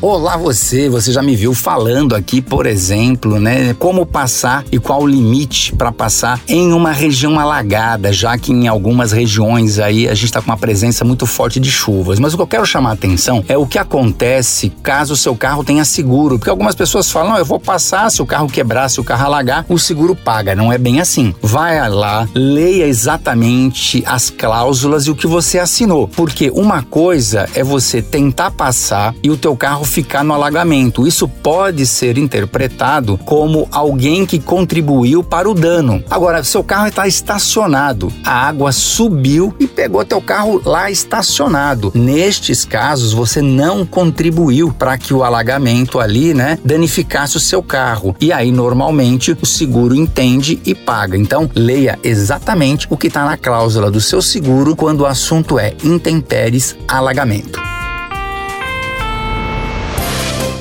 Olá você, você já me viu falando aqui, por exemplo, né, como passar e qual o limite para passar em uma região alagada, já que em algumas regiões aí a gente está com uma presença muito forte de chuvas. Mas o que eu quero chamar a atenção é o que acontece caso o seu carro tenha seguro, porque algumas pessoas falam, eu vou passar se o carro quebrar, se o carro alagar, o seguro paga. Não é bem assim. Vai lá, leia exatamente as cláusulas e o que você assinou, porque uma coisa é você tentar passar e o teu carro ficar no alagamento. Isso pode ser interpretado como alguém que contribuiu para o dano. Agora, seu carro está estacionado, a água subiu e pegou teu carro lá estacionado. Nestes casos, você não contribuiu para que o alagamento ali, né, danificasse o seu carro. E aí, normalmente, o seguro entende e paga. Então, leia exatamente o que está na cláusula do seu seguro quando o assunto é intempéries alagamento.